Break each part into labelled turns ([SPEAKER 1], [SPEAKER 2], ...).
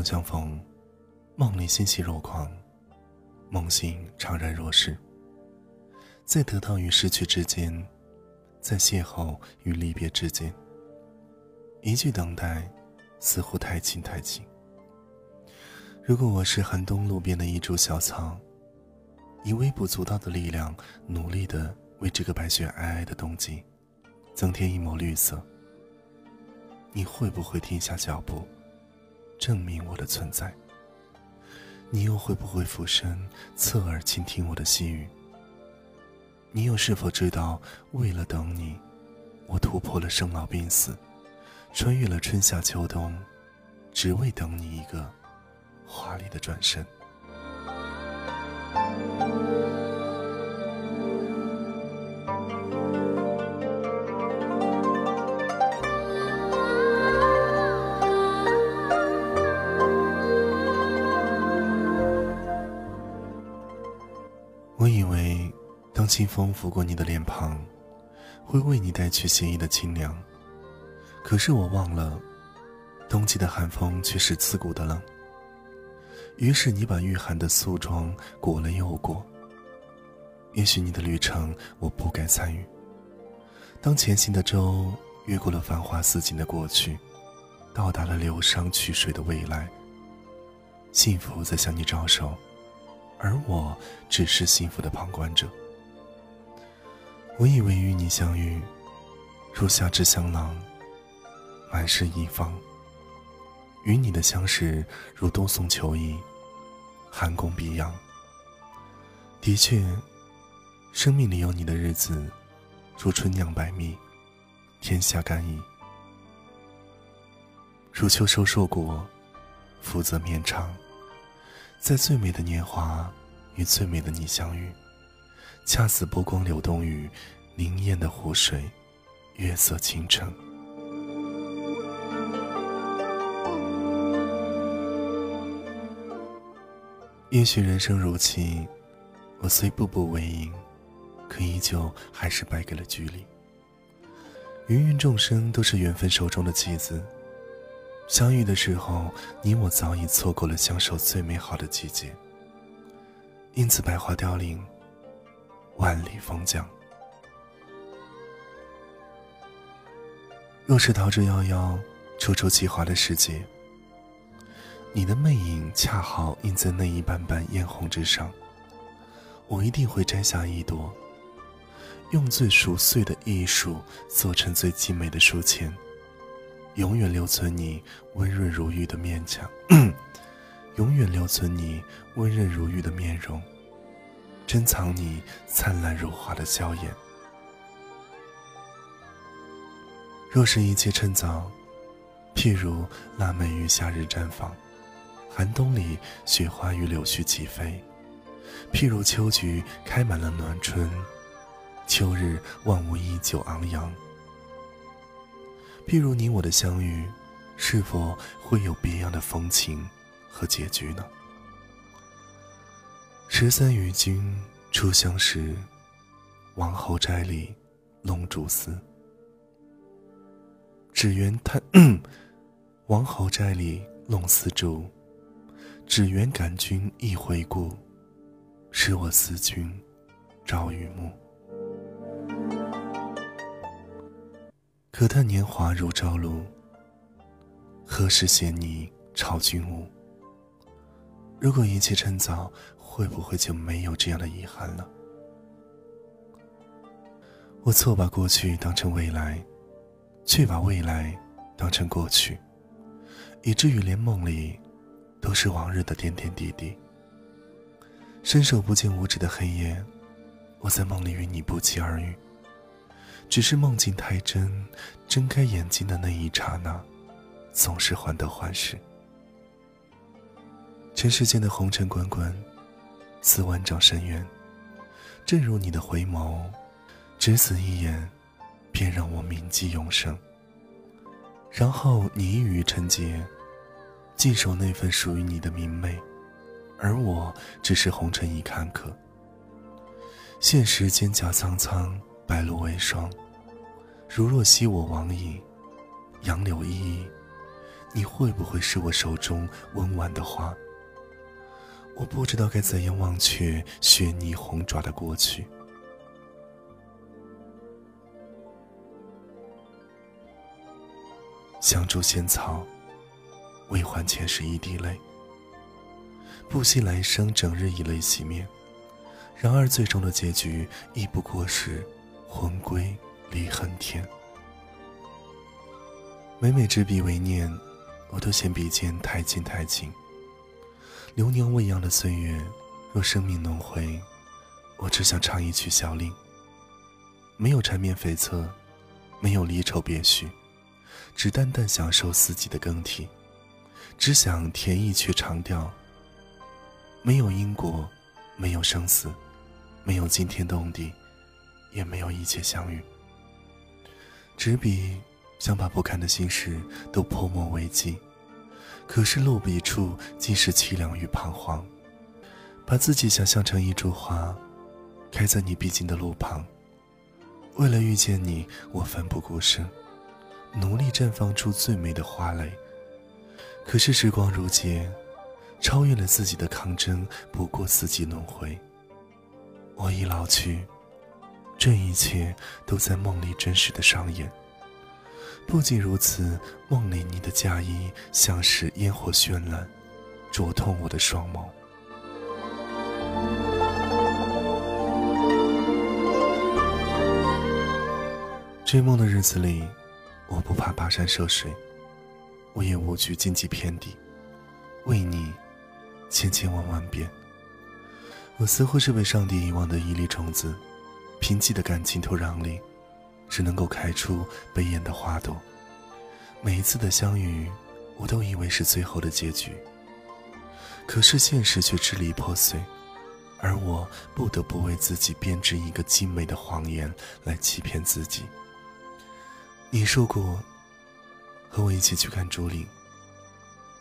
[SPEAKER 1] 中相逢，梦里欣喜若狂，梦醒怅然若失。在得到与失去之间，在邂逅与离别之间，一句等待，似乎太近太近。如果我是寒冬路边的一株小草，以微不足道的力量，努力的为这个白雪皑皑的冬季，增添一抹绿色，你会不会停下脚步？证明我的存在，你又会不会俯身侧耳倾听我的细语？你又是否知道，为了等你，我突破了生老病死，穿越了春夏秋冬，只为等你一个华丽的转身？清风拂过你的脸庞，会为你带去写意的清凉。可是我忘了，冬季的寒风却是刺骨的冷。于是你把御寒的素装裹了又裹。也许你的旅程我不该参与。当前行的舟越过了繁华似锦的过去，到达了流觞曲水的未来，幸福在向你招手。而我只是幸福的旁观者。我以为与你相遇，如夏至香囊，满是一方；与你的相识，如冬送秋意，寒宫碧阳。的确，生命里有你的日子，如春酿百蜜，天下甘饴；如秋收硕果，福泽绵长。在最美的年华，与最美的你相遇，恰似波光流动于凝艳的湖水，月色倾城。也许人生如棋，我虽步步为营，可依旧还是败给了距离。芸芸众生都是缘分手中的棋子。相遇的时候，你我早已错过了相守最美好的季节。因此，百花凋零，万里风江。若是逃之夭夭，处处奇华的世界，你的魅影恰好映在那一瓣瓣嫣红之上，我一定会摘下一朵，用最熟碎的艺术做成最精美的书签。永远留存你温润如玉的面颊，永远留存你温润如玉的面容，珍藏你灿烂如花的笑颜。若是一切趁早，譬如腊梅于夏日绽放，寒冬里雪花与柳絮齐飞；譬如秋菊开满了暖春，秋日万物依旧昂扬。譬如你我的相遇，是否会有别样的风情和结局呢？十三与君初相识，王侯斋里弄竹丝。只缘叹，王侯斋里弄丝竹，只缘感君一回顾，使我思君朝与暮。可叹年华如朝露，何时衔你朝君舞？如果一切趁早，会不会就没有这样的遗憾了？我错把过去当成未来，却把未来当成过去，以至于连梦里都是往日的点点滴滴。伸手不见五指的黑夜，我在梦里与你不期而遇。只是梦境太真，睁开眼睛的那一刹那，总是患得患失。尘世间的红尘滚滚，似万丈深渊。正如你的回眸，只此一眼，便让我铭记永生。然后你一语成劫，尽守那份属于你的明媚，而我只是红尘一看客。现实蒹葭苍苍。白露为霜，如若惜我往矣，杨柳依依，你会不会是我手中温婉的花？我不知道该怎样忘却雪泥红爪的过去。香烛仙草，为还前世一滴泪。不惜来生，整日以泪洗面。然而最终的结局，亦不过是魂归离恨天。每每执笔为念，我都嫌笔尖太轻太轻。流年未央的岁月，若生命轮回，我只想唱一曲小令。没有缠绵悱恻，没有离愁别绪，只淡淡享受四季的更替，只想填一曲长调。没有因果，没有生死，没有惊天动地，也没有一切相遇。执笔想把不堪的心事都泼墨为记。可是落笔处尽是凄凉与彷徨，把自己想象成一株花，开在你必经的路旁。为了遇见你，我奋不顾身，努力绽放出最美的花蕾。可是时光如劫，超越了自己的抗争，不过四季轮回。我已老去，这一切都在梦里真实的上演。不仅如此，梦里你的嫁衣像是烟火绚烂，灼痛我的双眸。追梦的日子里，我不怕跋山涉水，我也无惧荆棘遍地，为你千千万万遍。我似乎是被上帝遗忘的一粒种子，贫瘠的感情土壤里。只能够开出悲艳的花朵。每一次的相遇，我都以为是最后的结局。可是现实却支离破碎，而我不得不为自己编织一个精美的谎言来欺骗自己。你说过，和我一起去看竹林。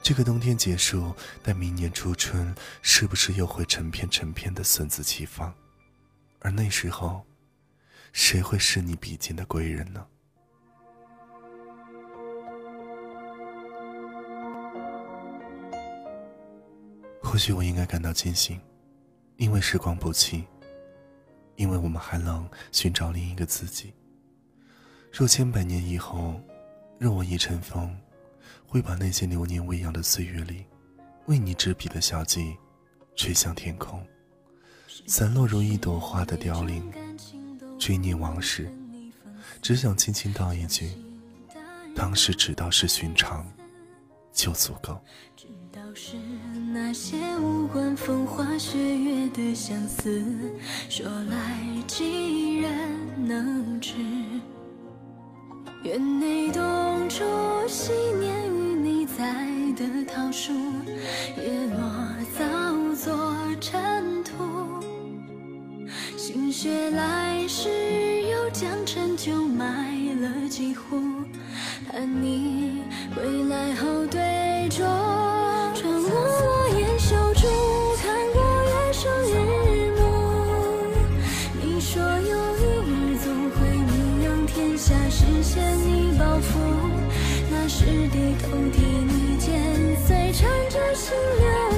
[SPEAKER 1] 这个冬天结束，但明年初春，是不是又会成片成片的笋子齐放？而那时候。谁会是你比肩的贵人呢？或许我应该感到庆幸，因为时光不弃，因为我们还能寻找另一个自己。若千百年以后，若我一尘风，会把那些流年未央的岁月里，为你执笔的小记，吹向天空，散落如一朵花的凋零。追念往事，只想轻轻道一句：当时知道是寻常，就足够。
[SPEAKER 2] 知道是那些无关风花雪月的相思，说来几人能知？院内冬初昔年与你栽的桃树，叶落早作尘。雪来时，又将陈酒埋了几壶，盼你归来后对酌。穿过落雁修竹，看过月升日暮。你说有一日总会名扬天下，实现你抱负。那时低头替你剪碎，缠着心流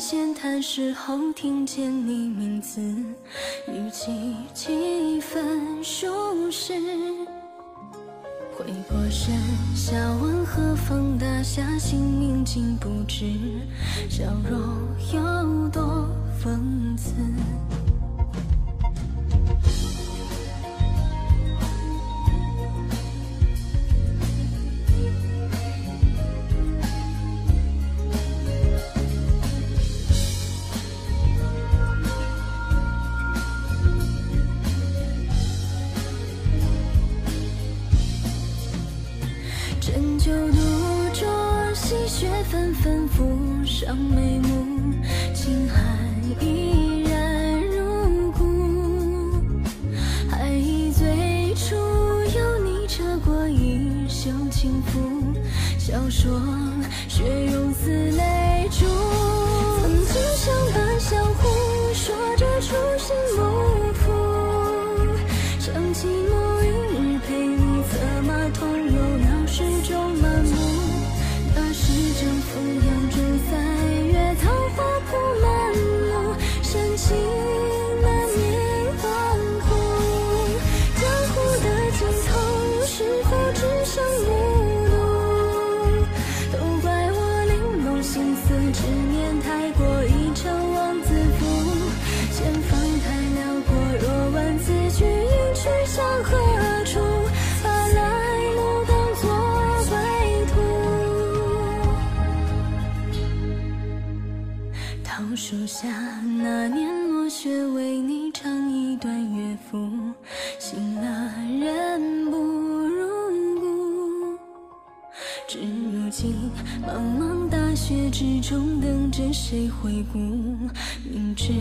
[SPEAKER 2] 闲谈时候听见你名字，语气几分熟识。回过神，笑问何方大侠，姓名竟不知，笑容有多讽刺。深秋独酌。细雪纷纷浮上眉目，情海依然如故。还忆最初有你扯过衣袖轻抚，笑说雪融桃树下那年落雪，为你唱一段乐府，醒了人不入骨。至如今，茫茫大雪之中，等着谁回顾？明知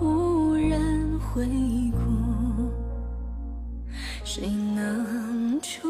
[SPEAKER 2] 无人回顾，谁能出？